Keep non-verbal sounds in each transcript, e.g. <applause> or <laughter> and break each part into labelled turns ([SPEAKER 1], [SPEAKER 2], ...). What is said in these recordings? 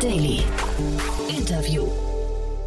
[SPEAKER 1] Daily. Interview.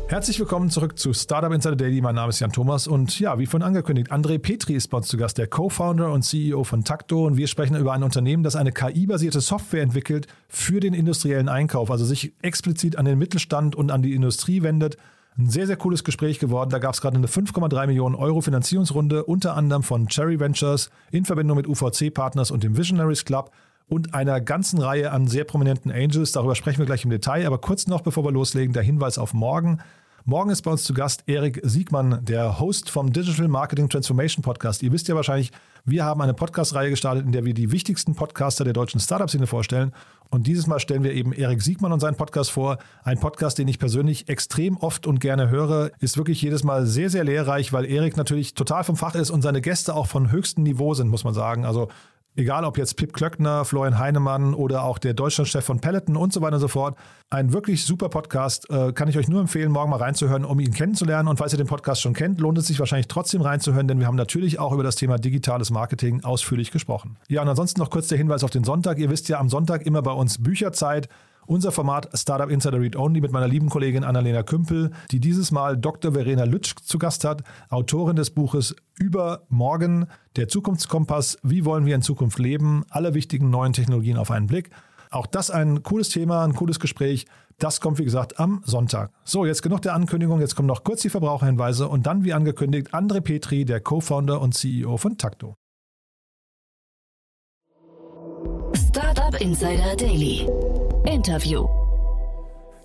[SPEAKER 2] Herzlich willkommen zurück zu Startup Insider Daily. Mein Name ist Jan Thomas und ja, wie vorhin angekündigt, André Petri ist bei uns zu Gast, der Co-Founder und CEO von Takto und wir sprechen über ein Unternehmen, das eine KI-basierte Software entwickelt für den industriellen Einkauf, also sich explizit an den Mittelstand und an die Industrie wendet. Ein sehr, sehr cooles Gespräch geworden. Da gab es gerade eine 5,3 Millionen Euro Finanzierungsrunde, unter anderem von Cherry Ventures in Verbindung mit UVC Partners und dem Visionaries Club und einer ganzen Reihe an sehr prominenten Angels. Darüber sprechen wir gleich im Detail. Aber kurz noch, bevor wir loslegen, der Hinweis auf morgen. Morgen ist bei uns zu Gast Erik Siegmann, der Host vom Digital Marketing Transformation Podcast. Ihr wisst ja wahrscheinlich, wir haben eine Podcast-Reihe gestartet, in der wir die wichtigsten Podcaster der deutschen Startup-Szene vorstellen. Und dieses Mal stellen wir eben Erik Siegmann und seinen Podcast vor. Ein Podcast, den ich persönlich extrem oft und gerne höre, ist wirklich jedes Mal sehr, sehr lehrreich, weil Erik natürlich total vom Fach ist und seine Gäste auch von höchstem Niveau sind, muss man sagen. Also egal ob jetzt Pip Klöckner, Florian Heinemann oder auch der Deutschlandchef von Peloton und so weiter und so fort. Ein wirklich super Podcast, äh, kann ich euch nur empfehlen, morgen mal reinzuhören, um ihn kennenzulernen. Und falls ihr den Podcast schon kennt, lohnt es sich wahrscheinlich trotzdem reinzuhören, denn wir haben natürlich auch über das Thema digitales Marketing ausführlich gesprochen. Ja, und ansonsten noch kurz der Hinweis auf den Sonntag. Ihr wisst ja, am Sonntag immer bei uns Bücherzeit. Unser Format Startup Insider Read Only mit meiner lieben Kollegin Annalena Kümpel, die dieses Mal Dr. Verena Lütsch zu Gast hat, Autorin des Buches Über Morgen, der Zukunftskompass, wie wollen wir in Zukunft leben, alle wichtigen neuen Technologien auf einen Blick. Auch das ein cooles Thema, ein cooles Gespräch. Das kommt, wie gesagt, am Sonntag. So, jetzt genug der Ankündigung. Jetzt kommen noch kurz die Verbraucherhinweise und dann, wie angekündigt, André Petri, der Co-Founder und CEO von Takto.
[SPEAKER 1] Startup Insider Daily. Interview.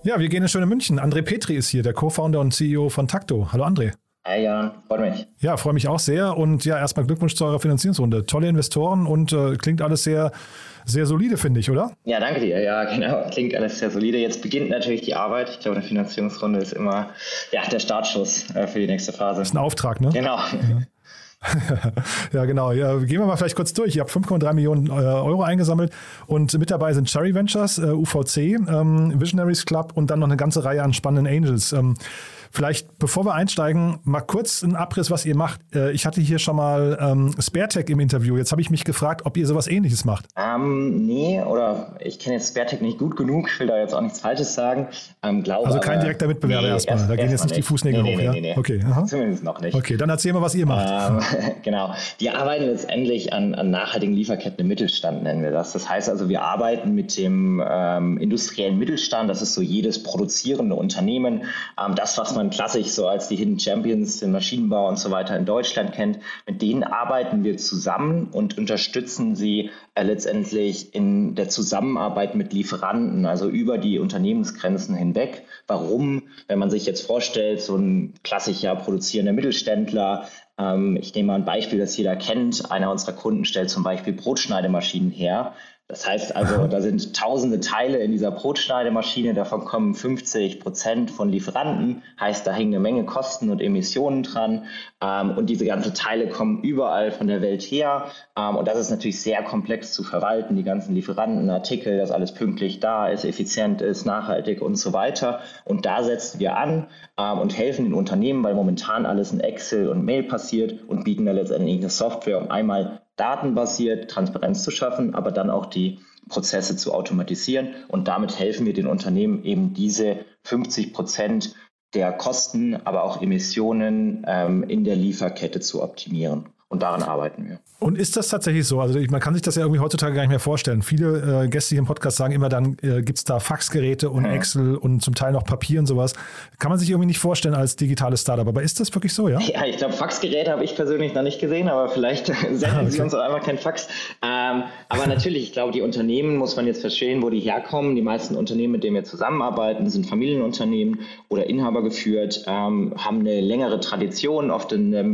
[SPEAKER 2] Ja, wir gehen in schöne München. André Petri ist hier, der Co-Founder und CEO von Takto. Hallo André.
[SPEAKER 3] Hi Jan, freut mich.
[SPEAKER 2] Ja, freue mich auch sehr. Und ja, erstmal Glückwunsch zu eurer Finanzierungsrunde. Tolle Investoren und äh, klingt alles sehr, sehr solide, finde ich, oder?
[SPEAKER 3] Ja, danke dir. Ja, genau. Klingt alles sehr solide. Jetzt beginnt natürlich die Arbeit. Ich glaube, eine Finanzierungsrunde ist immer ja, der Startschuss äh, für die nächste Phase.
[SPEAKER 2] Das ist ein Auftrag, ne?
[SPEAKER 3] Genau.
[SPEAKER 2] Ja. <laughs> ja, genau. Ja, gehen wir mal vielleicht kurz durch. Ihr habt 5,3 Millionen äh, Euro eingesammelt und mit dabei sind Cherry Ventures, äh, UVC, ähm, Visionaries Club und dann noch eine ganze Reihe an spannenden Angels. Vielleicht, bevor wir einsteigen, mal kurz ein Abriss, was ihr macht. Äh, ich hatte hier schon mal ähm, SpareTech im Interview. Jetzt habe ich mich gefragt, ob ihr sowas ähnliches macht.
[SPEAKER 3] Ähm, nee, oder ich kenne jetzt SpareTech nicht gut genug, ich will da jetzt auch nichts Falsches sagen.
[SPEAKER 2] Ähm, glaube, also kein direkter Mitbewerber nee, erstmal. Erst, da gehen jetzt nicht die Fußnägel nee, hoch, nee, ja? Nee, nee. Okay,
[SPEAKER 3] aha. Zumindest noch nicht.
[SPEAKER 2] Okay, dann erzähl mal, was ihr macht.
[SPEAKER 3] Ähm, <laughs> genau. Wir arbeiten letztendlich an, an, nachhaltigen Lieferketten im Mittelstand, nennen wir das. Das heißt also, wir arbeiten mit dem ähm, industriellen Mittelstand. Das ist so jedes produzierende Unternehmen. Ähm, das, was man klassisch so als die Hidden Champions, den Maschinenbau und so weiter in Deutschland kennt. Mit denen arbeiten wir zusammen und unterstützen sie äh, letztendlich in der Zusammenarbeit mit Lieferanten, also über die Unternehmensgrenzen hinweg. Warum? Wenn man sich jetzt vorstellt, so ein klassischer produzierender Mittelständler, ähm, ich nehme mal ein Beispiel, das jeder kennt. Einer unserer Kunden stellt zum Beispiel Brotschneidemaschinen her. Das heißt also, da sind tausende Teile in dieser Brotschneidemaschine, davon kommen 50 Prozent von Lieferanten, heißt, da hängen eine Menge Kosten und Emissionen dran. Ähm, und diese ganzen Teile kommen überall von der Welt her. Ähm, und das ist natürlich sehr komplex zu verwalten, die ganzen Lieferanten, Artikel, dass alles pünktlich da ist, effizient ist, nachhaltig und so weiter. Und da setzen wir an ähm, und helfen den Unternehmen, weil momentan alles in Excel und Mail passiert und bieten da letztendlich eine Software, um einmal datenbasiert Transparenz zu schaffen, aber dann auch die Prozesse zu automatisieren. Und damit helfen wir den Unternehmen eben diese 50 Prozent der Kosten, aber auch Emissionen ähm, in der Lieferkette zu optimieren. Und daran arbeiten wir.
[SPEAKER 2] Und ist das tatsächlich so? Also man kann sich das ja irgendwie heutzutage gar nicht mehr vorstellen. Viele äh, Gäste hier im Podcast sagen immer, dann äh, gibt es da Faxgeräte und ja. Excel und zum Teil noch Papier und sowas. Kann man sich irgendwie nicht vorstellen als digitales Startup. Aber ist das wirklich so, ja?
[SPEAKER 3] Ja, ich glaube, Faxgeräte habe ich persönlich noch nicht gesehen, aber vielleicht <laughs> senden okay. sie uns auch einmal kein Fax. Ähm, aber <laughs> natürlich, ich glaube, die Unternehmen muss man jetzt verstehen, wo die herkommen. Die meisten Unternehmen, mit denen wir zusammenarbeiten, sind Familienunternehmen oder Inhaber geführt, ähm, haben eine längere Tradition, oft in der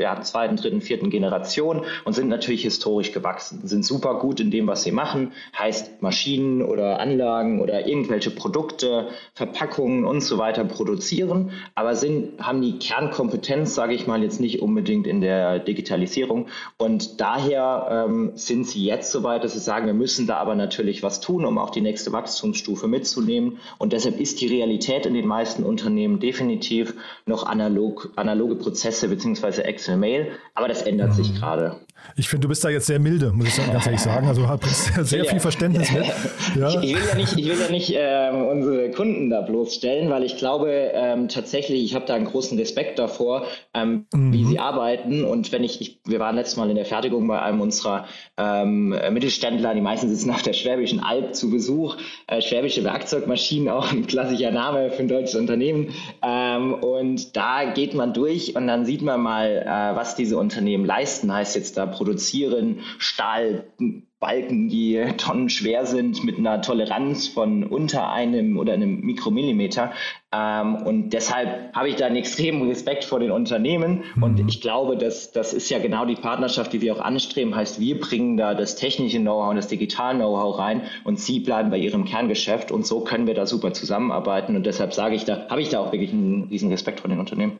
[SPEAKER 3] ja, zweiten, dritten, vierten vierten Generation und sind natürlich historisch gewachsen, sind super gut in dem, was sie machen, heißt Maschinen oder Anlagen oder irgendwelche Produkte, Verpackungen und so weiter produzieren, aber sind, haben die Kernkompetenz, sage ich mal, jetzt nicht unbedingt in der Digitalisierung. Und daher ähm, sind sie jetzt so weit, dass sie sagen, wir müssen da aber natürlich was tun, um auch die nächste Wachstumsstufe mitzunehmen. Und deshalb ist die Realität in den meisten Unternehmen definitiv noch analog, analoge Prozesse bzw. Excel-Mail, aber das ändert mhm. sich gerade.
[SPEAKER 2] Ich finde, du bist da jetzt sehr milde, muss ich ganz ehrlich sagen. Also hast sehr viel Verständnis mit. <laughs>
[SPEAKER 3] Ja. Ich, ich, will ja nicht, ich will ja nicht ähm, unsere Kunden da bloßstellen, weil ich glaube ähm, tatsächlich, ich habe da einen großen Respekt davor, ähm, mhm. wie sie arbeiten. Und wenn ich, ich, wir waren letztes Mal in der Fertigung bei einem unserer ähm, Mittelständler, die meisten sitzen auf der Schwäbischen Alb zu Besuch. Äh, Schwäbische Werkzeugmaschinen, auch ein klassischer Name für ein deutsches Unternehmen. Ähm, und da geht man durch und dann sieht man mal, äh, was diese Unternehmen leisten. Heißt jetzt da produzieren Stahlbalken, die tonnenschwer sind, mit einer Toleranz von unter einem oder einem Mikromillimeter. Ähm, und deshalb habe ich da einen extremen Respekt vor den Unternehmen. Mhm. Und ich glaube, dass das ist ja genau die Partnerschaft, die wir auch anstreben. Heißt, wir bringen da das technische Know-how und das digitale Know-how rein und sie bleiben bei ihrem Kerngeschäft. Und so können wir da super zusammenarbeiten. Und deshalb sage ich da, habe ich da auch wirklich einen riesen Respekt vor den Unternehmen.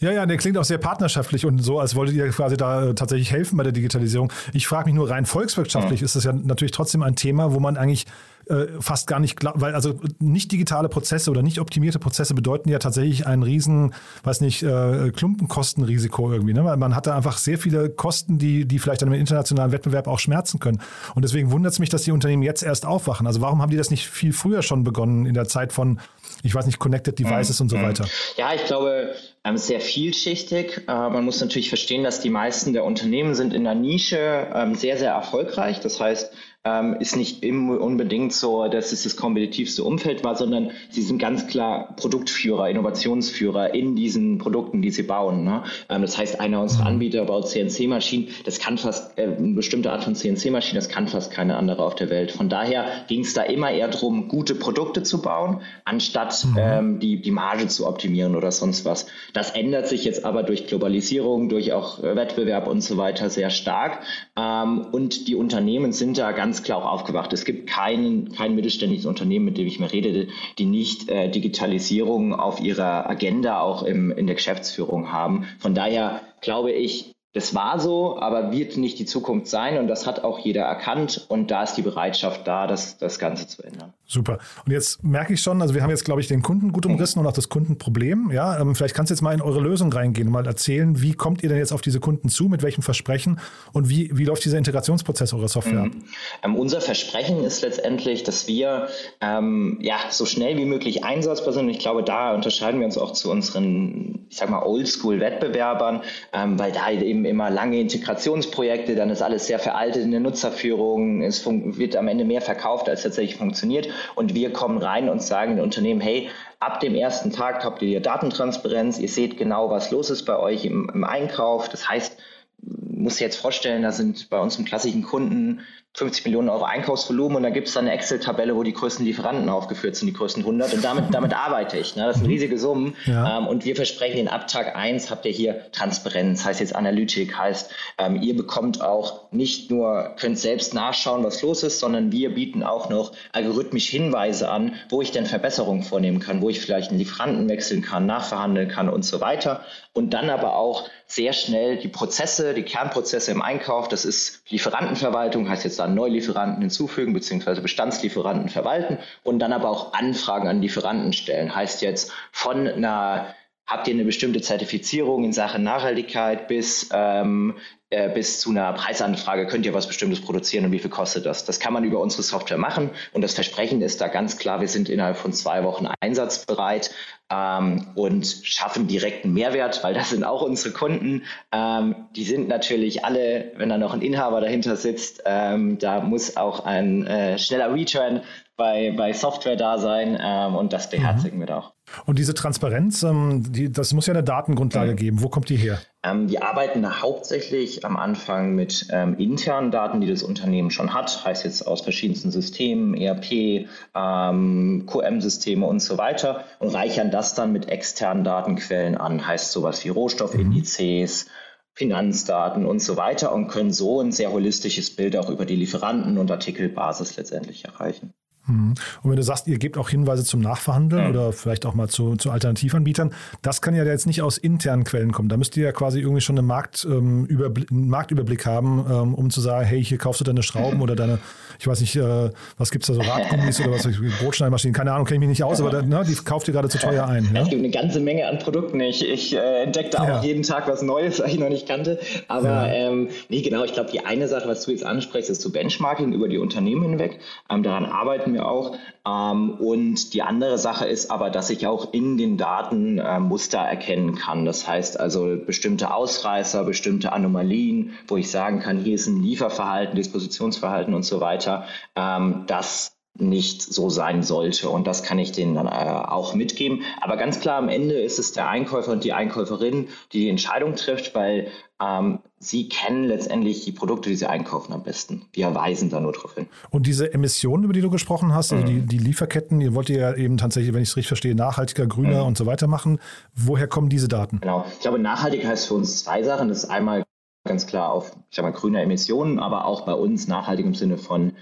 [SPEAKER 2] Ja, ja, der klingt auch sehr partnerschaftlich und so, als wolltet ihr quasi da äh, tatsächlich helfen bei der Digitalisierung. Ich frage mich nur rein volkswirtschaftlich ja. ist das ja natürlich trotzdem ein Thema, wo man eigentlich äh, fast gar nicht klar, weil also nicht digitale Prozesse oder nicht optimierte Prozesse bedeuten ja tatsächlich ein riesen, weiß nicht, äh, Klumpenkostenrisiko irgendwie. Ne? Weil man hat da einfach sehr viele Kosten, die, die vielleicht an einem internationalen Wettbewerb auch schmerzen können. Und deswegen wundert es mich, dass die Unternehmen jetzt erst aufwachen. Also warum haben die das nicht viel früher schon begonnen in der Zeit von, ich weiß nicht, Connected Devices mhm. und so mhm. weiter?
[SPEAKER 3] Ja, ich glaube, ähm, sehr vielschichtig. Äh, man muss natürlich verstehen, dass die meisten der Unternehmen sind in der Nische ähm, sehr, sehr erfolgreich. Das heißt, ähm, ist nicht unbedingt so, dass es das kompetitivste Umfeld war, sondern sie sind ganz klar Produktführer, Innovationsführer in diesen Produkten, die sie bauen. Ne? Ähm, das heißt, einer unserer mhm. Anbieter baut CNC-Maschinen, das kann fast, äh, eine bestimmte Art von CNC-Maschine, das kann fast keine andere auf der Welt. Von daher ging es da immer eher darum, gute Produkte zu bauen, anstatt mhm. ähm, die, die Marge zu optimieren oder sonst was. Das ändert sich jetzt aber durch Globalisierung, durch auch äh, Wettbewerb und so weiter sehr stark. Ähm, und die Unternehmen sind da ganz ganz klar auch aufgewacht. Es gibt keinen, kein mittelständisches Unternehmen, mit dem ich mir rede, die nicht äh, Digitalisierung auf ihrer Agenda auch im, in der Geschäftsführung haben. Von daher glaube ich, das war so, aber wird nicht die Zukunft sein und das hat auch jeder erkannt und da ist die Bereitschaft da, das, das Ganze zu ändern.
[SPEAKER 2] Super. Und jetzt merke ich schon, also wir haben jetzt, glaube ich, den Kunden gut umrissen und auch das Kundenproblem. Ja, ähm, vielleicht kannst du jetzt mal in eure Lösung reingehen und mal erzählen, wie kommt ihr denn jetzt auf diese Kunden zu, mit welchem Versprechen und wie, wie läuft dieser Integrationsprozess eurer Software? Mhm.
[SPEAKER 3] Ähm, unser Versprechen ist letztendlich, dass wir ähm, ja, so schnell wie möglich einsatzbar sind. Und ich glaube, da unterscheiden wir uns auch zu unseren, ich sag mal, Oldschool-Wettbewerbern, ähm, weil da eben immer lange Integrationsprojekte, dann ist alles sehr veraltet in der Nutzerführung, es wird am Ende mehr verkauft, als tatsächlich funktioniert. Und wir kommen rein und sagen den Unternehmen, hey, ab dem ersten Tag habt ihr Datentransparenz, ihr seht genau, was los ist bei euch im, im Einkauf. Das heißt, muss jetzt vorstellen, da sind bei uns im klassischen Kunden 50 Millionen Euro Einkaufsvolumen und da gibt es dann eine Excel-Tabelle, wo die größten Lieferanten aufgeführt sind, die größten 100 und damit, damit arbeite ich. Ne? Das sind mhm. riesige Summen ja. ähm, und wir versprechen, in ab Tag 1 habt ihr hier Transparenz, heißt jetzt Analytik, heißt ähm, ihr bekommt auch nicht nur, könnt selbst nachschauen, was los ist, sondern wir bieten auch noch algorithmisch Hinweise an, wo ich denn Verbesserungen vornehmen kann, wo ich vielleicht einen Lieferanten wechseln kann, nachverhandeln kann und so weiter und dann aber auch sehr schnell die Prozesse, die Kernprozesse im Einkauf, das ist Lieferantenverwaltung, heißt jetzt dann Neulieferanten hinzufügen beziehungsweise Bestandslieferanten verwalten und dann aber auch Anfragen an Lieferanten stellen. Heißt jetzt von einer Habt ihr eine bestimmte Zertifizierung in Sachen Nachhaltigkeit bis, ähm, äh, bis zu einer Preisanfrage? Könnt ihr was Bestimmtes produzieren und wie viel kostet das? Das kann man über unsere Software machen und das Versprechen ist da ganz klar, wir sind innerhalb von zwei Wochen einsatzbereit ähm, und schaffen direkten Mehrwert, weil das sind auch unsere Kunden. Ähm, die sind natürlich alle, wenn da noch ein Inhaber dahinter sitzt, ähm, da muss auch ein äh, schneller Return bei, bei Software da sein ähm, und das beherzigen mhm. wir da auch.
[SPEAKER 2] Und diese Transparenz, ähm, die, das muss ja eine Datengrundlage mhm. geben. Wo kommt die her?
[SPEAKER 3] Ähm, wir arbeiten hauptsächlich am Anfang mit ähm, internen Daten, die das Unternehmen schon hat, heißt jetzt aus verschiedensten Systemen, ERP, ähm, QM-Systeme und so weiter und reichern das dann mit externen Datenquellen an, heißt sowas wie Rohstoffindizes, mhm. Finanzdaten und so weiter und können so ein sehr holistisches Bild auch über die Lieferanten und Artikelbasis letztendlich erreichen.
[SPEAKER 2] Mhm. Und wenn du sagst, ihr gebt auch Hinweise zum Nachverhandeln mhm. oder vielleicht auch mal zu, zu Alternativanbietern, das kann ja jetzt nicht aus internen Quellen kommen. Da müsst ihr ja quasi irgendwie schon einen, Markt, ähm, Überblick, einen Marktüberblick haben, ähm, um zu sagen, hey, hier kaufst du deine Schrauben oder deine, ich weiß nicht, äh, was gibt es da so, Radgummis oder was, Brotschneidmaschinen, keine Ahnung, kenne ich mich nicht aus, aber da, ne, die kauft ihr gerade zu teuer ein.
[SPEAKER 3] Ja? Es gibt eine ganze Menge an Produkten. Ich, ich äh, entdecke da ja. auch jeden Tag was Neues, <laughs> was ich noch nicht kannte. Aber ja. ähm, nee, genau, ich glaube, die eine Sache, was du jetzt ansprichst, ist zu Benchmarking über die Unternehmen hinweg. Ähm, daran arbeiten wir auch. Ähm, und die andere Sache ist aber, dass ich auch in den Daten äh, Muster erkennen kann. Das heißt also bestimmte Ausreißer, bestimmte Anomalien, wo ich sagen kann, hier ist ein Lieferverhalten, Dispositionsverhalten und so weiter. Ähm, das nicht so sein sollte. Und das kann ich denen dann äh, auch mitgeben. Aber ganz klar, am Ende ist es der Einkäufer und die Einkäuferin, die die Entscheidung trifft, weil ähm, sie kennen letztendlich die Produkte, die sie einkaufen am besten. Wir weisen da nur drauf hin.
[SPEAKER 2] Und diese Emissionen, über die du gesprochen hast, also mhm. die, die Lieferketten, ihr wollt ihr ja eben tatsächlich, wenn ich es richtig verstehe, nachhaltiger, grüner mhm. und so weiter machen. Woher kommen diese Daten?
[SPEAKER 3] Genau. Ich glaube, nachhaltig heißt für uns zwei Sachen. Das ist einmal ganz klar auf, ich sag mal, grüne Emissionen, aber auch bei uns nachhaltig im Sinne von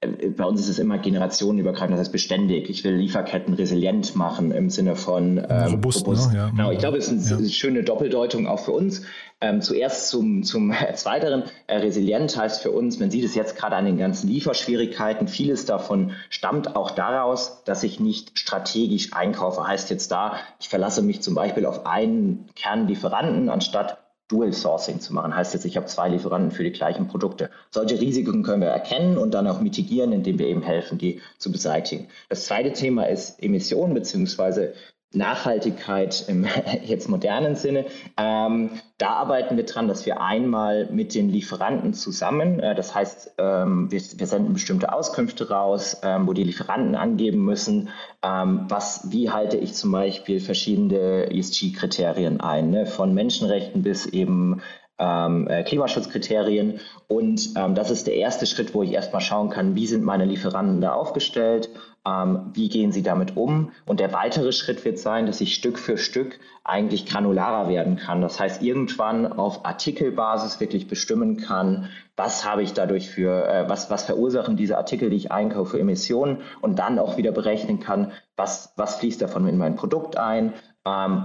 [SPEAKER 3] bei uns ist es immer generationenübergreifend, das heißt beständig. Ich will Lieferketten resilient machen im Sinne von ähm, robust. robust. Ne? Ja. Genau, ich glaube, es ist eine ja. schöne Doppeldeutung auch für uns. Ähm, zuerst zum, zum <laughs> Zweiteren. Äh, resilient heißt für uns, man sieht es jetzt gerade an den ganzen Lieferschwierigkeiten, vieles davon stammt auch daraus, dass ich nicht strategisch einkaufe. Heißt jetzt da, ich verlasse mich zum Beispiel auf einen Kernlieferanten anstatt Dual Sourcing zu machen. Heißt jetzt, ich habe zwei Lieferanten für die gleichen Produkte. Solche Risiken können wir erkennen und dann auch mitigieren, indem wir eben helfen, die zu beseitigen. Das zweite Thema ist Emissionen bzw. Nachhaltigkeit im <laughs> jetzt modernen Sinne. Ähm, da arbeiten wir dran, dass wir einmal mit den Lieferanten zusammen, äh, das heißt, ähm, wir, wir, senden bestimmte Auskünfte raus, ähm, wo die Lieferanten angeben müssen, ähm, was, wie halte ich zum Beispiel verschiedene ESG-Kriterien ein, ne, von Menschenrechten bis eben ähm, äh, Klimaschutzkriterien. Und ähm, das ist der erste Schritt, wo ich erstmal schauen kann, wie sind meine Lieferanten da aufgestellt, ähm, wie gehen sie damit um. Und der weitere Schritt wird sein, dass ich Stück für Stück eigentlich granularer werden kann. Das heißt, irgendwann auf Artikelbasis wirklich bestimmen kann, was habe ich dadurch für, äh, was, was verursachen diese Artikel, die ich einkaufe, Emissionen und dann auch wieder berechnen kann, was, was fließt davon in mein Produkt ein,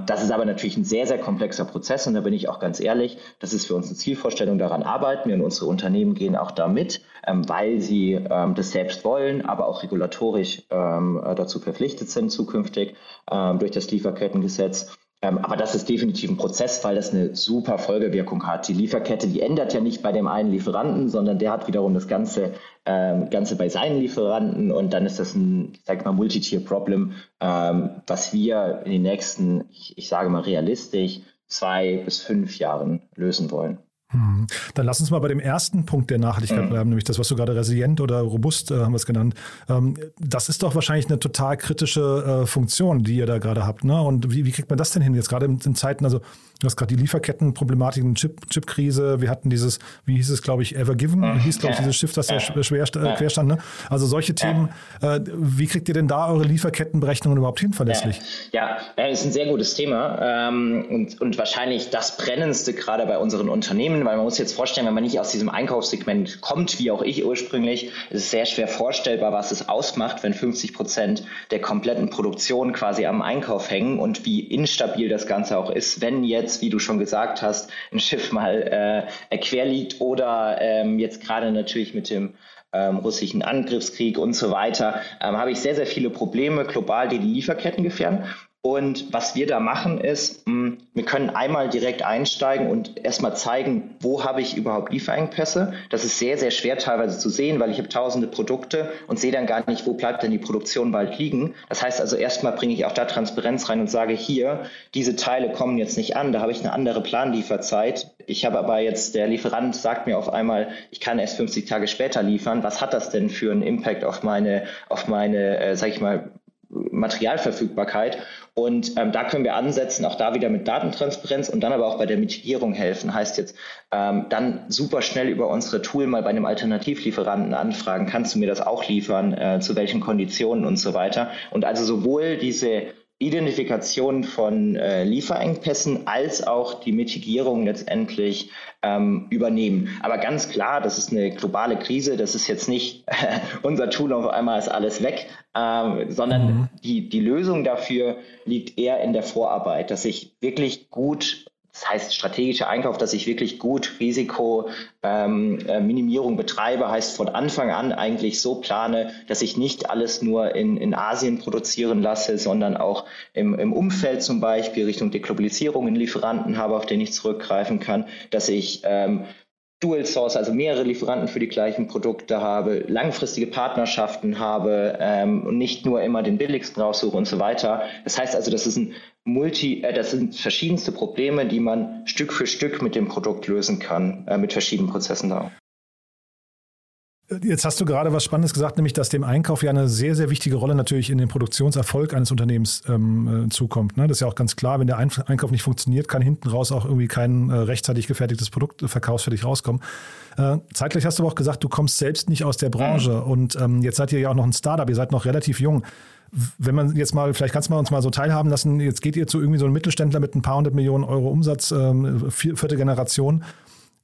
[SPEAKER 3] das ist aber natürlich ein sehr, sehr komplexer Prozess und da bin ich auch ganz ehrlich, das ist für uns eine Zielvorstellung, daran arbeiten wir und unsere Unternehmen gehen auch da mit, ähm, weil sie ähm, das selbst wollen, aber auch regulatorisch äh, dazu verpflichtet sind zukünftig durch das Lieferkettengesetz. Ähm, aber das ist definitiv ein Prozess, weil das eine super Folgewirkung hat. Die Lieferkette, die ändert ja nicht bei dem einen Lieferanten, sondern der hat wiederum das Ganze, ähm, Ganze bei seinen Lieferanten und dann ist das ein, ich sage mal, Multi-Tier-Problem, ähm, was wir in den nächsten, ich, ich sage mal realistisch, zwei bis fünf Jahren lösen wollen.
[SPEAKER 2] Hm. Dann lass uns mal bei dem ersten Punkt der Nachhaltigkeit mhm. bleiben, nämlich das, was du gerade resilient oder robust äh, haben wir es genannt. Ähm, das ist doch wahrscheinlich eine total kritische äh, Funktion, die ihr da gerade habt. Ne? Und wie, wie kriegt man das denn hin? Jetzt gerade in, in Zeiten, also Du hast gerade die Lieferkettenproblematiken, Chip, Chipkrise. Wir hatten dieses, wie hieß es, glaube ich, Evergiven, mhm. hieß, glaube ich, dieses Schiff, das ja schwer äh, quer stand. Ne? Also solche Themen. Äh, wie kriegt ihr denn da eure Lieferkettenberechnungen überhaupt hin, verlässlich?
[SPEAKER 3] Ja, ja ist ein sehr gutes Thema ähm, und, und wahrscheinlich das brennendste gerade bei unseren Unternehmen, weil man muss jetzt vorstellen, wenn man nicht aus diesem Einkaufssegment kommt, wie auch ich ursprünglich, ist es sehr schwer vorstellbar, was es ausmacht, wenn 50 Prozent der kompletten Produktion quasi am Einkauf hängen und wie instabil das Ganze auch ist, wenn jetzt wie du schon gesagt hast, ein Schiff mal äh, quer liegt oder ähm, jetzt gerade natürlich mit dem ähm, russischen Angriffskrieg und so weiter, ähm, habe ich sehr, sehr viele Probleme global, die die Lieferketten gefährden. Und was wir da machen ist, hm, wir können einmal direkt einsteigen und erstmal zeigen, wo habe ich überhaupt Lieferengpässe. Das ist sehr, sehr schwer teilweise zu sehen, weil ich habe tausende Produkte und sehe dann gar nicht, wo bleibt denn die Produktion bald liegen. Das heißt also erstmal bringe ich auch da Transparenz rein und sage hier, diese Teile kommen jetzt nicht an, da habe ich eine andere Planlieferzeit. Ich habe aber jetzt, der Lieferant sagt mir auf einmal, ich kann erst 50 Tage später liefern. Was hat das denn für einen Impact auf meine, auf meine, äh, sag ich mal, Materialverfügbarkeit. Und ähm, da können wir ansetzen, auch da wieder mit Datentransparenz und dann aber auch bei der Mitigierung helfen. Heißt jetzt, ähm, dann super schnell über unsere Tool mal bei einem Alternativlieferanten anfragen, kannst du mir das auch liefern, äh, zu welchen Konditionen und so weiter. Und also sowohl diese Identifikation von äh, Lieferengpässen als auch die Mitigierung letztendlich ähm, übernehmen. Aber ganz klar, das ist eine globale Krise, das ist jetzt nicht äh, <laughs> unser Tool auf einmal ist alles weg, ähm, sondern mhm. die, die Lösung dafür liegt eher in der Vorarbeit, dass ich wirklich gut das heißt strategischer Einkauf, dass ich wirklich gut Risikominimierung ähm, äh, betreibe, heißt von Anfang an eigentlich so plane, dass ich nicht alles nur in, in Asien produzieren lasse, sondern auch im, im Umfeld zum Beispiel Richtung Deglobalisierung in Lieferanten habe, auf den ich zurückgreifen kann, dass ich ähm, Dual Source, also mehrere Lieferanten für die gleichen Produkte habe, langfristige Partnerschaften habe ähm, und nicht nur immer den billigsten raussuche und so weiter. Das heißt also, das ist ein Multi, äh, das sind verschiedenste Probleme, die man Stück für Stück mit dem Produkt lösen kann, äh, mit verschiedenen Prozessen da.
[SPEAKER 2] Jetzt hast du gerade was Spannendes gesagt, nämlich dass dem Einkauf ja eine sehr, sehr wichtige Rolle natürlich in den Produktionserfolg eines Unternehmens ähm, äh, zukommt. Ne? Das ist ja auch ganz klar, wenn der Einkauf nicht funktioniert, kann hinten raus auch irgendwie kein äh, rechtzeitig gefertigtes Produkt äh, verkaufsfertig rauskommen. Äh, zeitgleich hast du aber auch gesagt, du kommst selbst nicht aus der Branche mhm. und ähm, jetzt seid ihr ja auch noch ein Startup, ihr seid noch relativ jung. Wenn man jetzt mal, vielleicht kannst du uns mal so teilhaben lassen, jetzt geht ihr zu irgendwie so einem Mittelständler mit ein paar hundert Millionen Euro Umsatz, ähm, vierte Generation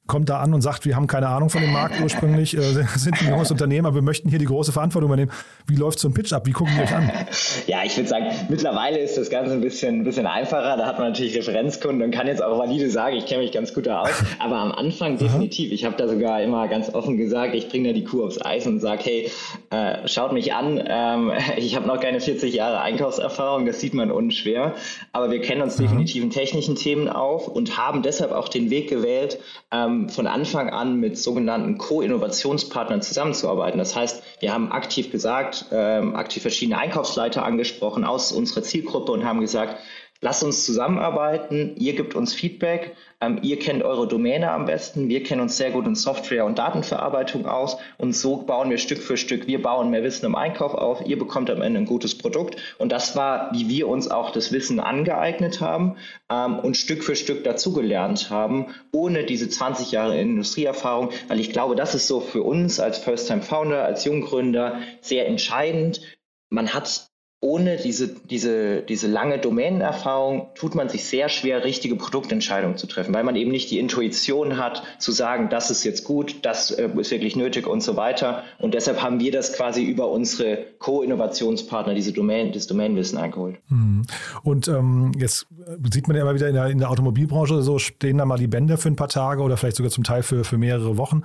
[SPEAKER 2] kommt da an und sagt, wir haben keine Ahnung von dem Markt ursprünglich, äh, <laughs> sind ein junges Unternehmen, aber wir möchten hier die große Verantwortung übernehmen. Wie läuft so ein Pitch ab? Wie gucken die euch an? <laughs>
[SPEAKER 3] Ja, ich würde sagen, mittlerweile ist das Ganze ein bisschen, ein bisschen einfacher. Da hat man natürlich Referenzkunden und kann jetzt auch valide sagen, ich kenne mich ganz gut da aus. <laughs> Aber am Anfang definitiv. Ich habe da sogar immer ganz offen gesagt, ich bringe da die Kuh aufs Eis und sage, hey, äh, schaut mich an. Ähm, ich habe noch keine 40 Jahre Einkaufserfahrung, das sieht man unschwer. Aber wir kennen uns definitiv in technischen Themen auf und haben deshalb auch den Weg gewählt, ähm, von Anfang an mit sogenannten Co-Innovationspartnern zusammenzuarbeiten. Das heißt, wir haben aktiv gesagt, ähm, aktiv verschiedene Einkaufsleiter angesprochen aus unserer Zielgruppe und haben gesagt, lasst uns zusammenarbeiten, ihr gebt uns Feedback. Ähm, ihr kennt eure Domäne am besten, wir kennen uns sehr gut in Software und Datenverarbeitung aus. Und so bauen wir Stück für Stück, wir bauen mehr Wissen im Einkauf auf, ihr bekommt am Ende ein gutes Produkt. Und das war, wie wir uns auch das Wissen angeeignet haben ähm, und Stück für Stück dazugelernt haben, ohne diese 20 Jahre Industrieerfahrung, weil ich glaube, das ist so für uns als First-Time-Founder, als Junggründer sehr entscheidend. Man hat ohne diese, diese, diese lange Domänenerfahrung tut man sich sehr schwer, richtige Produktentscheidungen zu treffen, weil man eben nicht die Intuition hat, zu sagen, das ist jetzt gut, das äh, ist wirklich nötig und so weiter. Und deshalb haben wir das quasi über unsere Co-Innovationspartner, diese Domain, das Domänenwissen eingeholt.
[SPEAKER 2] Mhm. Und ähm, jetzt sieht man ja immer wieder in der, in der Automobilbranche, so stehen da mal die Bänder für ein paar Tage oder vielleicht sogar zum Teil für, für mehrere Wochen.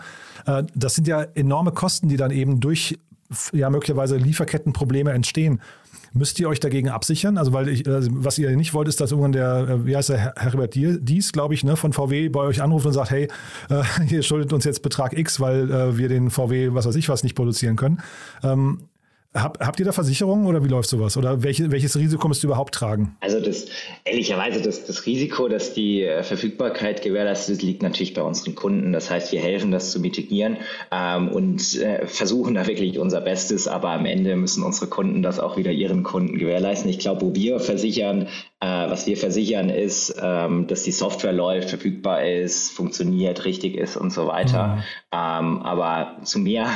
[SPEAKER 2] Äh, das sind ja enorme Kosten, die dann eben durch ja möglicherweise Lieferkettenprobleme entstehen. Müsst ihr euch dagegen absichern? Also, weil ich, also was ihr nicht wollt, ist, dass irgendwann der, äh, wie heißt der, Herbert Dies, glaube ich, ne, von VW bei euch anruft und sagt, hey, äh, <laughs> ihr schuldet uns jetzt Betrag X, weil äh, wir den VW, was weiß ich was, nicht produzieren können. Ähm, hab, habt ihr da Versicherungen oder wie läuft sowas? Oder welche, welches Risiko müsst ihr überhaupt tragen?
[SPEAKER 3] Also das, ehrlicherweise, das, das Risiko, dass die äh, Verfügbarkeit gewährleistet ist, liegt natürlich bei unseren Kunden. Das heißt, wir helfen das zu mitigieren ähm, und äh, versuchen da wirklich unser Bestes, aber am Ende müssen unsere Kunden das auch wieder ihren Kunden gewährleisten. Ich glaube, wo wir versichern, äh, was wir versichern, ist, ähm, dass die Software läuft, verfügbar ist, funktioniert, richtig ist und so weiter. Mhm. Ähm, aber zu mehr,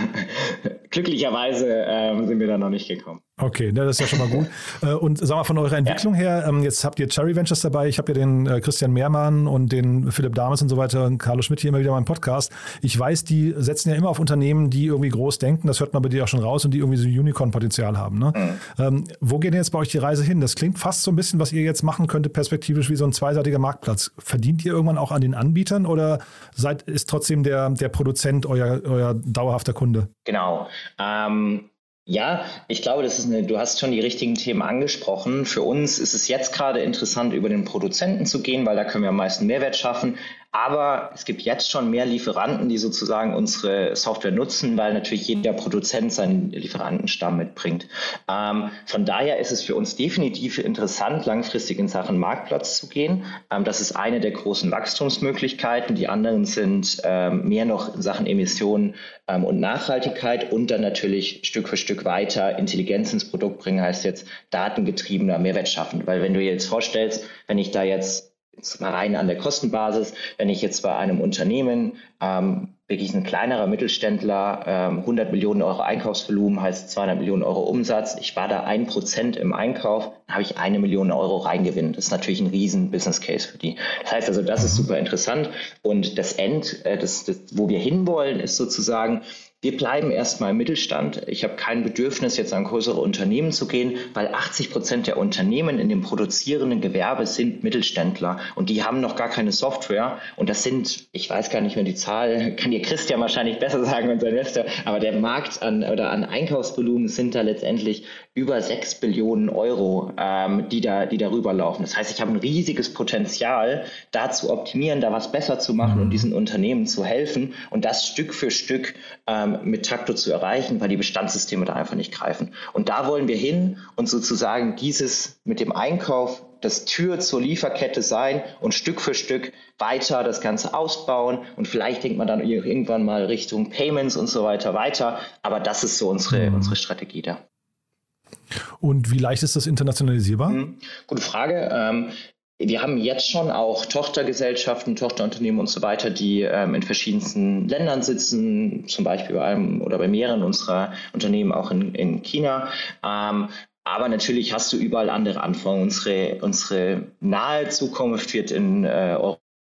[SPEAKER 3] glücklicherweise ähm, sind wir da noch nicht gekommen.
[SPEAKER 2] Okay, das ist ja schon mal gut. <laughs> Äh, und sag mal, von eurer Entwicklung her, ähm, jetzt habt ihr Cherry Ventures dabei, ich habe ja den äh, Christian Mehrmann und den Philipp Dames und so weiter und Carlo Schmidt hier immer wieder im Podcast. Ich weiß, die setzen ja immer auf Unternehmen, die irgendwie groß denken, das hört man bei dir auch schon raus und die irgendwie so Unicorn-Potenzial haben. Ne? Mhm. Ähm, wo geht denn jetzt bei euch die Reise hin? Das klingt fast so ein bisschen, was ihr jetzt machen könntet, perspektivisch wie so ein zweiseitiger Marktplatz. Verdient ihr irgendwann auch an den Anbietern oder seid, ist trotzdem der, der Produzent euer, euer dauerhafter Kunde?
[SPEAKER 3] Genau. Ähm ja, ich glaube, das ist eine, du hast schon die richtigen Themen angesprochen. Für uns ist es jetzt gerade interessant, über den Produzenten zu gehen, weil da können wir am meisten Mehrwert schaffen. Aber es gibt jetzt schon mehr Lieferanten, die sozusagen unsere Software nutzen, weil natürlich jeder Produzent seinen Lieferantenstamm mitbringt. Ähm, von daher ist es für uns definitiv interessant, langfristig in Sachen Marktplatz zu gehen. Ähm, das ist eine der großen Wachstumsmöglichkeiten. Die anderen sind ähm, mehr noch in Sachen Emissionen ähm, und Nachhaltigkeit und dann natürlich Stück für Stück weiter Intelligenz ins Produkt bringen, heißt jetzt datengetriebener Mehrwert schaffen. Weil wenn du dir jetzt vorstellst, wenn ich da jetzt jetzt mal rein an der Kostenbasis, wenn ich jetzt bei einem Unternehmen ähm, wirklich ein kleinerer Mittelständler, 100 ähm, Millionen Euro Einkaufsvolumen heißt 200 Millionen Euro Umsatz. Ich war da ein Prozent im Einkauf, dann habe ich eine Million Euro Reingewinn. Das ist natürlich ein riesen Business Case für die. Das heißt also, das ist super interessant. Und das End, äh, das, das, wo wir hinwollen, ist sozusagen, wir bleiben erstmal im Mittelstand. Ich habe kein Bedürfnis, jetzt an größere Unternehmen zu gehen, weil 80 Prozent der Unternehmen in dem produzierenden Gewerbe sind Mittelständler und die haben noch gar keine Software. Und das sind, ich weiß gar nicht mehr die Zahl, kann dir Christian wahrscheinlich besser sagen, unser Investor, aber der Markt an oder an Einkaufsvolumen sind da letztendlich über 6 Billionen Euro, ähm, die, da, die darüber laufen. Das heißt, ich habe ein riesiges Potenzial, da zu optimieren, da was besser zu machen und diesen Unternehmen zu helfen und das Stück für Stück ähm, mit Takto zu erreichen, weil die Bestandssysteme da einfach nicht greifen. Und da wollen wir hin und sozusagen dieses mit dem Einkauf das Tür zur Lieferkette sein und Stück für Stück weiter das Ganze ausbauen. Und vielleicht denkt man dann irgendwann mal Richtung Payments und so weiter weiter. Aber das ist so unsere, mhm. unsere Strategie da.
[SPEAKER 2] Und wie leicht ist das internationalisierbar? Mhm.
[SPEAKER 3] Gute Frage. Wir haben jetzt schon auch Tochtergesellschaften, Tochterunternehmen und so weiter, die ähm, in verschiedensten Ländern sitzen, zum Beispiel bei einem oder bei mehreren unserer Unternehmen auch in, in China. Ähm, aber natürlich hast du überall andere Anforderungen. Unsere, unsere nahe Zukunft wird in äh,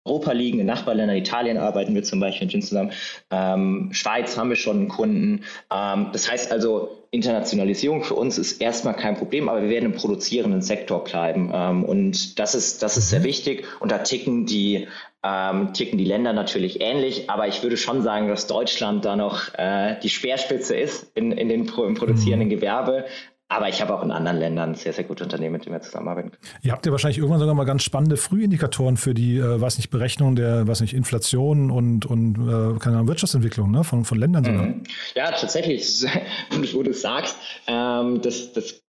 [SPEAKER 3] Europa liegen, in Nachbarländern, Italien arbeiten wir zum Beispiel mit zusammen, ähm, Schweiz haben wir schon einen Kunden. Ähm, das heißt also, Internationalisierung für uns ist erstmal kein Problem, aber wir werden im produzierenden Sektor bleiben. Ähm, und das ist, das ist sehr mhm. wichtig. Und da ticken die, ähm, ticken die Länder natürlich ähnlich. Aber ich würde schon sagen, dass Deutschland da noch äh, die Speerspitze ist in, in den, im produzierenden mhm. Gewerbe. Aber ich habe auch in anderen Ländern sehr, sehr gute Unternehmen, mit denen wir zusammenarbeiten können.
[SPEAKER 2] Ihr habt ja wahrscheinlich irgendwann sogar mal ganz spannende Frühindikatoren für die, äh, weiß nicht, Berechnung der, weiß nicht, Inflation und, und äh, keine Ahnung, Wirtschaftsentwicklung ne? von, von Ländern sogar. Mhm.
[SPEAKER 3] Ja, tatsächlich, <laughs> wo du es sagst, ähm, das, das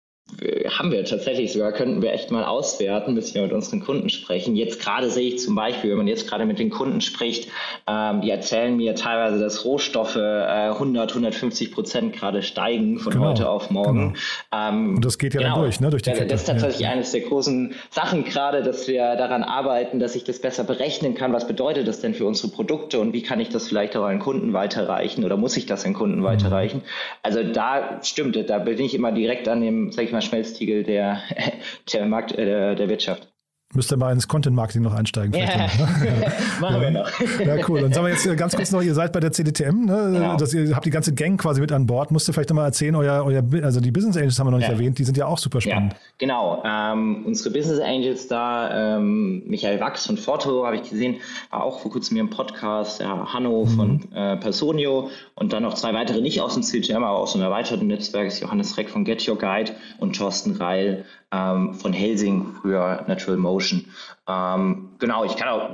[SPEAKER 3] haben wir tatsächlich sogar, könnten wir echt mal auswerten, bis wir mit unseren Kunden sprechen. Jetzt gerade sehe ich zum Beispiel, wenn man jetzt gerade mit den Kunden spricht, ähm, die erzählen mir teilweise, dass Rohstoffe äh, 100, 150 Prozent gerade steigen von genau, heute auf morgen.
[SPEAKER 2] Genau. Ähm, Und das geht ja genau, dann durch, ne? Durch die
[SPEAKER 3] Kette. Das ist tatsächlich ja. eines der großen Sachen gerade, dass wir daran arbeiten, dass ich das besser berechnen kann. Was bedeutet das denn für unsere Produkte und wie kann ich das vielleicht auch an Kunden weiterreichen oder muss ich das an Kunden mhm. weiterreichen? Also da stimmt, da bin ich immer direkt an dem, sag ich mal, Schmelztiegel der, <laughs> der, Markt, äh, der Wirtschaft.
[SPEAKER 2] Müsst ihr mal ins Content-Marketing noch einsteigen. Ja.
[SPEAKER 3] Ne? <laughs> Machen wir noch.
[SPEAKER 2] Ja, cool. Dann sagen wir jetzt ganz kurz noch, ihr seid bei der CDTM, ne? Genau. Das, ihr habt die ganze Gang quasi mit an Bord. Musst du vielleicht noch mal erzählen, euer, euer, also die Business Angels haben wir noch nicht ja. erwähnt, die sind ja auch super spannend. Ja,
[SPEAKER 3] genau. Ähm, unsere Business Angels da, ähm, Michael Wachs von Forto, habe ich gesehen, war auch vor kurzem hier im Podcast, ja, Hanno mhm. von äh, Personio und dann noch zwei weitere, nicht aus dem CDTM, aber aus einem erweiterten Netzwerk, ist Johannes Reck von Get Your Guide und Thorsten Reil ähm, von Helsing, früher Natural Motion. Ähm, genau, ich kann auch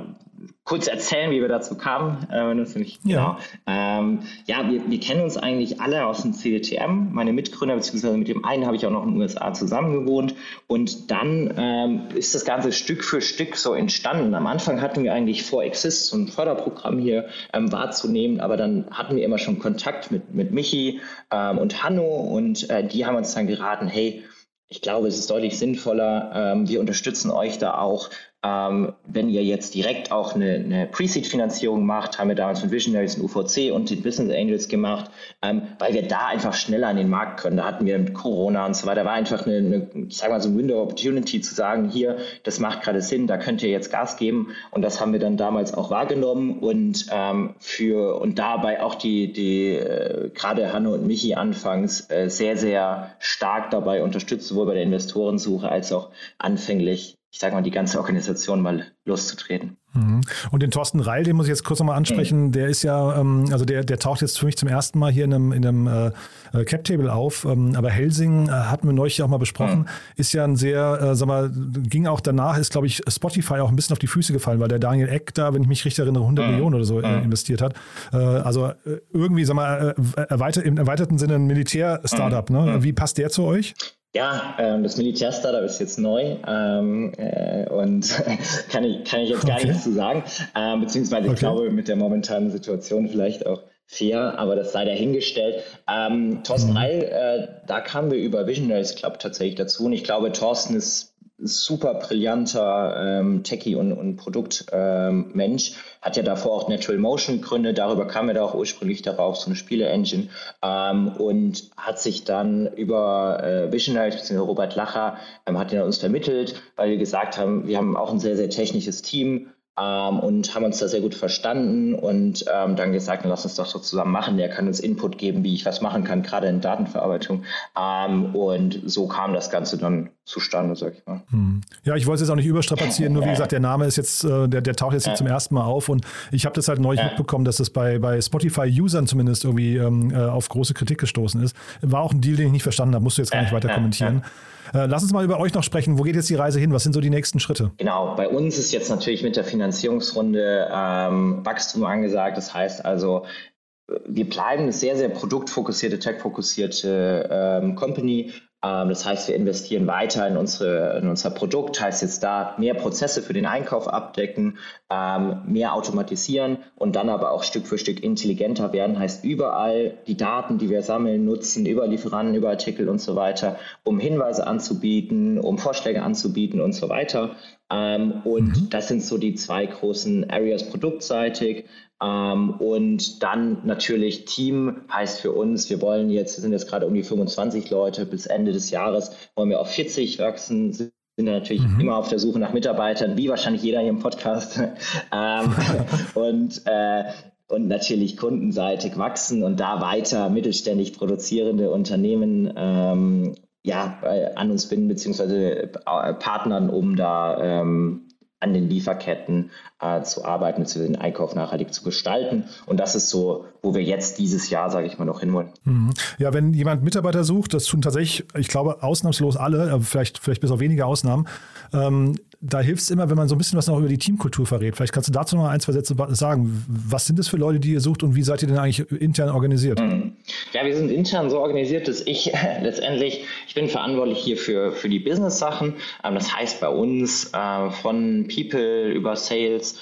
[SPEAKER 3] kurz erzählen, wie wir dazu kamen, äh, wenn das nicht ja. genau. Ähm, ja, wir, wir, kennen uns eigentlich alle aus dem CDTM. Meine Mitgründer, beziehungsweise mit dem einen habe ich auch noch in den USA zusammen gewohnt. Und dann ähm, ist das Ganze Stück für Stück so entstanden. Am Anfang hatten wir eigentlich vor Exist, so ein Förderprogramm hier ähm, wahrzunehmen, aber dann hatten wir immer schon Kontakt mit, mit Michi ähm, und Hanno und äh, die haben uns dann geraten, hey, ich glaube, es ist deutlich sinnvoller. Ähm, wir unterstützen euch da auch ähm, wenn ihr jetzt direkt auch eine, eine Pre-Seed-Finanzierung macht, haben wir damals mit Visionaries und UVC und den Business Angels gemacht, ähm, weil wir da einfach schneller an den Markt können. Da hatten wir mit Corona und so weiter, war einfach eine, eine ich sag mal so ein Window Opportunity zu sagen, hier, das macht gerade Sinn, da könnt ihr jetzt Gas geben. Und das haben wir dann damals auch wahrgenommen und ähm, für und dabei auch die, die äh, gerade Hanno und Michi anfangs äh, sehr, sehr stark dabei unterstützt, sowohl bei der Investorensuche als auch anfänglich ich sage mal, die ganze Organisation mal loszutreten.
[SPEAKER 2] Mhm. Und den Thorsten Reil, den muss ich jetzt kurz nochmal ansprechen, mhm. der ist ja, ähm, also der, der taucht jetzt für mich zum ersten Mal hier in einem, in einem äh, äh Cap-Table auf, ähm, aber Helsing äh, hatten wir neulich auch mal besprochen, mhm. ist ja ein sehr, äh, sag mal, ging auch danach, ist glaube ich Spotify auch ein bisschen auf die Füße gefallen, weil der Daniel Eck da, wenn ich mich richtig erinnere, 100 mhm. Millionen oder so mhm. investiert hat. Äh, also irgendwie, sag mal, erweitert, im erweiterten Sinne ein Militär-Startup, mhm. ne? Wie passt der zu euch?
[SPEAKER 3] Ja, ähm, das Militär-Startup ist jetzt neu ähm, äh, und <laughs> kann, ich, kann ich jetzt gar okay. nichts zu sagen. Ähm, beziehungsweise okay. ich glaube mit der momentanen Situation vielleicht auch fair, aber das sei dahingestellt. Ähm, Thorsten mhm. Reil, äh, da kamen wir über Visionaries Club tatsächlich dazu und ich glaube, Thorsten ist super brillanter ähm, Techie und, und Produktmensch. Ähm, hat ja davor auch Natural Motion gegründet, darüber kam er da auch ursprünglich darauf, so eine Spiele-Engine. Ähm, und hat sich dann über äh, Visionaries, bzw. Robert Lacher, ähm, hat ihn uns vermittelt, weil wir gesagt haben, wir haben auch ein sehr, sehr technisches Team ähm, und haben uns da sehr gut verstanden und ähm, dann gesagt, lass uns doch so zusammen machen. Der kann uns Input geben, wie ich was machen kann, gerade in Datenverarbeitung. Ähm, und so kam das Ganze dann zustande, sag ich mal. Hm.
[SPEAKER 2] Ja, ich wollte es jetzt auch nicht überstrapazieren, nur wie gesagt, der Name ist jetzt, äh, der, der taucht jetzt ja. zum ersten Mal auf und ich habe das halt neulich ja. mitbekommen, dass das bei, bei Spotify-Usern zumindest irgendwie ähm, äh, auf große Kritik gestoßen ist. War auch ein Deal, den ich nicht verstanden habe, musst du jetzt gar nicht weiter kommentieren. Äh, lass uns mal über euch noch sprechen. Wo geht jetzt die Reise hin? Was sind so die nächsten Schritte?
[SPEAKER 3] Genau, bei uns ist jetzt natürlich mit der Finanzierungsrunde ähm, Wachstum angesagt. Das heißt also, wir bleiben eine sehr, sehr produktfokussierte, tech-fokussierte ähm, Company, ähm, das heißt, wir investieren weiter in, unsere, in unser Produkt, heißt jetzt da mehr Prozesse für den Einkauf abdecken, ähm, mehr automatisieren und dann aber auch Stück für Stück intelligenter werden, heißt überall die Daten, die wir sammeln, nutzen, über Lieferanten, über Artikel und so weiter, um Hinweise anzubieten, um Vorschläge anzubieten und so weiter. Ähm, und mhm. das sind so die zwei großen Areas produktseitig. Ähm, und dann natürlich Team heißt für uns, wir wollen jetzt, wir sind jetzt gerade um die 25 Leute, bis Ende des Jahres wollen wir auf 40 wachsen, sind natürlich mhm. immer auf der Suche nach Mitarbeitern, wie wahrscheinlich jeder hier im Podcast. <laughs> ähm, <laughs> und äh, und natürlich kundenseitig wachsen und da weiter mittelständig produzierende Unternehmen ähm, ja, an uns binden, beziehungsweise äh, Partnern, um da ähm, an den Lieferketten äh, zu arbeiten, zu den Einkauf nachhaltig zu gestalten. Und das ist so, wo wir jetzt dieses Jahr, sage ich mal, noch hinwollen.
[SPEAKER 2] Mhm. Ja, wenn jemand Mitarbeiter sucht, das tun tatsächlich, ich glaube, ausnahmslos alle, vielleicht, vielleicht bis auf wenige Ausnahmen, ähm, da hilft es immer, wenn man so ein bisschen was noch über die Teamkultur verrät. Vielleicht kannst du dazu noch ein, zwei Sätze sagen. Was sind das für Leute, die ihr sucht und wie seid ihr denn eigentlich intern organisiert? Mhm.
[SPEAKER 3] Ja, wir sind intern so organisiert, dass ich <laughs> letztendlich, ich bin verantwortlich hier für, für die Business-Sachen. Ähm, das heißt bei uns äh, von People über Sales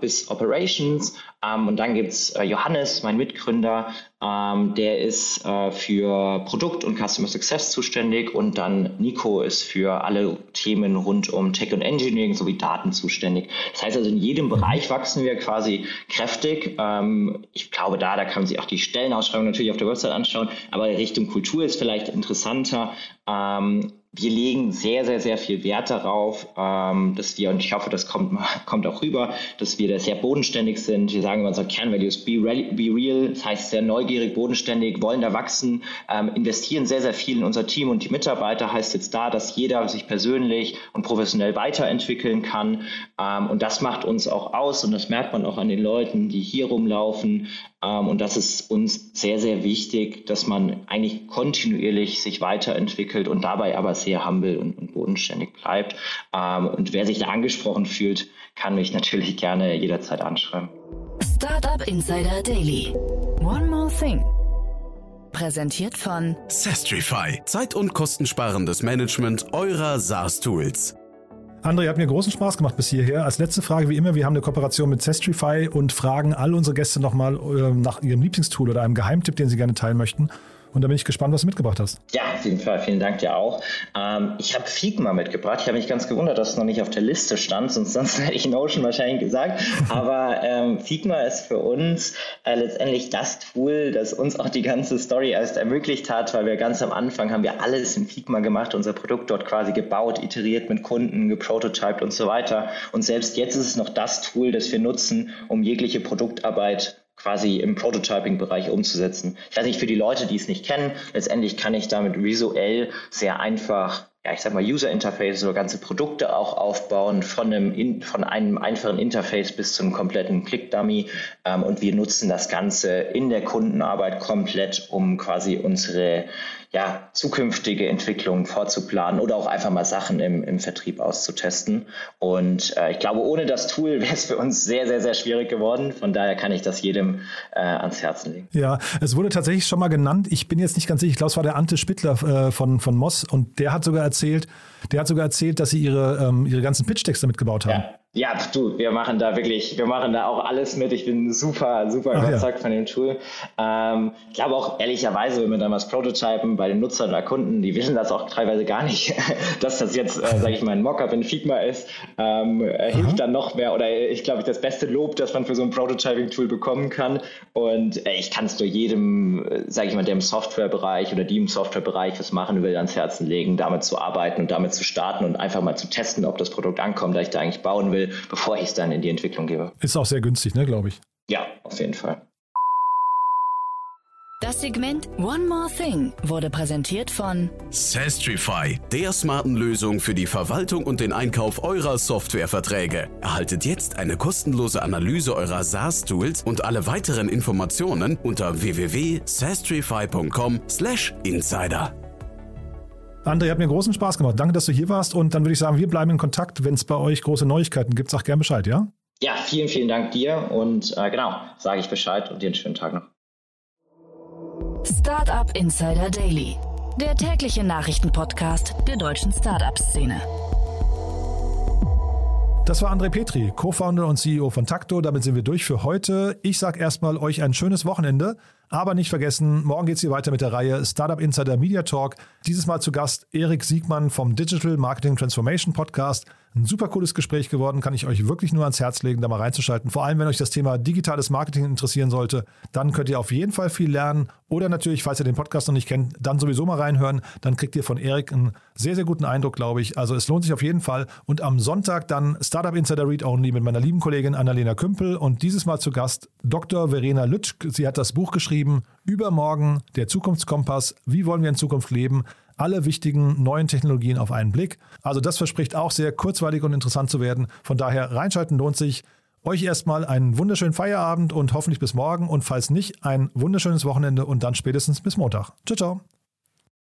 [SPEAKER 3] bis Operations. Ähm, und dann gibt es äh, Johannes, mein Mitgründer, ähm, der ist äh, für Produkt und Customer Success zuständig. Und dann Nico ist für alle Themen rund um Tech und Engineering sowie Daten zuständig. Das heißt also, in jedem Bereich wachsen wir quasi kräftig. Ähm, ich glaube, da, da kann man sich auch die Stellenausschreibung natürlich auf der Website anschauen. Aber Richtung Kultur ist vielleicht interessanter. Ähm, wir legen sehr, sehr, sehr viel Wert darauf, ähm, dass wir, und ich hoffe, das kommt, <laughs> kommt auch rüber, dass wir da sehr bodenständig sind. Wir sagen immer unser Kernvalues, be, be real, das heißt sehr neugierig, bodenständig, wollen da wachsen, ähm, investieren sehr, sehr viel in unser Team und die Mitarbeiter heißt jetzt da, dass jeder sich persönlich und professionell weiterentwickeln kann. Ähm, und das macht uns auch aus und das merkt man auch an den Leuten, die hier rumlaufen. Ähm, und das ist uns sehr, sehr wichtig, dass man eigentlich kontinuierlich sich weiterentwickelt und dabei aber sehr humble und, und bodenständig bleibt. Ähm, und wer sich da angesprochen fühlt, kann mich natürlich <laughs> gerne jederzeit anschreiben.
[SPEAKER 1] Startup Insider Daily. One more thing. Präsentiert von
[SPEAKER 4] Sestrify. Zeit- und kostensparendes Management eurer SaaS-Tools.
[SPEAKER 2] André, hat mir großen Spaß gemacht bis hierher. Als letzte Frage, wie immer, wir haben eine Kooperation mit Zestrify und fragen all unsere Gäste nochmal äh, nach ihrem Lieblingstool oder einem Geheimtipp, den sie gerne teilen möchten. Und da bin ich gespannt, was du mitgebracht hast.
[SPEAKER 3] Ja, auf jeden Fall. Vielen Dank dir auch. Ähm, ich habe Figma mitgebracht. Ich habe mich ganz gewundert, dass es noch nicht auf der Liste stand, sonst, sonst hätte ich Notion wahrscheinlich gesagt. Aber ähm, Figma ist für uns äh, letztendlich das Tool, das uns auch die ganze Story erst ermöglicht hat, weil wir ganz am Anfang haben wir alles in Figma gemacht, unser Produkt dort quasi gebaut, iteriert mit Kunden, geprototyped und so weiter. Und selbst jetzt ist es noch das Tool, das wir nutzen, um jegliche Produktarbeit quasi im Prototyping-Bereich umzusetzen. Ich weiß nicht, für die Leute, die es nicht kennen, letztendlich kann ich damit visuell sehr einfach ja, ich sag mal, User Interface oder ganze Produkte auch aufbauen, von einem, von einem einfachen Interface bis zum kompletten Click-Dummy. Ähm, und wir nutzen das Ganze in der Kundenarbeit komplett, um quasi unsere ja, zukünftige Entwicklungen vorzuplanen oder auch einfach mal Sachen im, im Vertrieb auszutesten. Und äh, ich glaube, ohne das Tool <laughs> wäre es für uns sehr, sehr, sehr schwierig geworden. Von daher kann ich das jedem äh, ans Herzen legen.
[SPEAKER 2] Ja, es wurde tatsächlich schon mal genannt. Ich bin jetzt nicht ganz sicher, ich glaube, es war der Ante Spittler äh, von, von Moss und der hat sogar erzählt, der hat sogar erzählt, dass sie ihre, ähm, ihre ganzen Pitch-Decks damit gebaut haben. Ja.
[SPEAKER 3] Ja, du, wir machen da wirklich, wir machen da auch alles mit. Ich bin super, super Ach, überzeugt ja. von dem Tool. Ähm, ich glaube auch ehrlicherweise, wenn wir dann was prototypen bei den Nutzern oder Kunden, die wissen das auch teilweise gar nicht, <laughs> dass das jetzt, äh, sage ich mal, ein Mockup in Figma ist, ähm, äh, hilft dann noch mehr oder ich glaube, das beste Lob, das man für so ein Prototyping-Tool bekommen kann. Und äh, ich kann es nur jedem, äh, sage ich mal, der im Softwarebereich oder die im Softwarebereich was machen will, ans Herzen legen, damit zu arbeiten und damit zu starten und einfach mal zu testen, ob das Produkt ankommt, das ich da eigentlich bauen will bevor ich es dann in die Entwicklung gebe.
[SPEAKER 2] Ist auch sehr günstig, ne, glaube ich.
[SPEAKER 3] Ja, auf jeden Fall.
[SPEAKER 1] Das Segment One More Thing wurde präsentiert von
[SPEAKER 4] Sastrify, der smarten Lösung für die Verwaltung und den Einkauf eurer Softwareverträge. Erhaltet jetzt eine kostenlose Analyse eurer SaaS-Tools und alle weiteren Informationen unter www.sastrify.com/insider.
[SPEAKER 2] André, hat mir großen Spaß gemacht. Danke, dass du hier warst. Und dann würde ich sagen, wir bleiben in Kontakt. Wenn es bei euch große Neuigkeiten gibt, sag gerne Bescheid, ja?
[SPEAKER 3] Ja, vielen, vielen Dank dir. Und äh, genau, sage ich Bescheid und dir einen schönen Tag noch.
[SPEAKER 1] Startup Insider Daily, der tägliche Nachrichtenpodcast der deutschen Startup-Szene.
[SPEAKER 2] Das war André Petri, Co-Founder und CEO von Takto. Damit sind wir durch für heute. Ich sage erstmal euch ein schönes Wochenende. Aber nicht vergessen, morgen geht es hier weiter mit der Reihe Startup Insider Media Talk. Dieses Mal zu Gast Erik Siegmann vom Digital Marketing Transformation Podcast. Ein super cooles Gespräch geworden, kann ich euch wirklich nur ans Herz legen, da mal reinzuschalten. Vor allem, wenn euch das Thema digitales Marketing interessieren sollte, dann könnt ihr auf jeden Fall viel lernen. Oder natürlich, falls ihr den Podcast noch nicht kennt, dann sowieso mal reinhören. Dann kriegt ihr von Erik einen sehr, sehr guten Eindruck, glaube ich. Also es lohnt sich auf jeden Fall. Und am Sonntag dann Startup Insider Read Only mit meiner lieben Kollegin Annalena Kümpel und dieses Mal zu Gast Dr. Verena Lütsch. Sie hat das Buch geschrieben, Übermorgen, der Zukunftskompass, wie wollen wir in Zukunft leben? alle wichtigen neuen Technologien auf einen Blick. Also das verspricht auch sehr kurzweilig und interessant zu werden. Von daher reinschalten lohnt sich. Euch erstmal einen wunderschönen Feierabend und hoffentlich bis morgen und falls nicht, ein wunderschönes Wochenende und dann spätestens bis Montag. Ciao, ciao.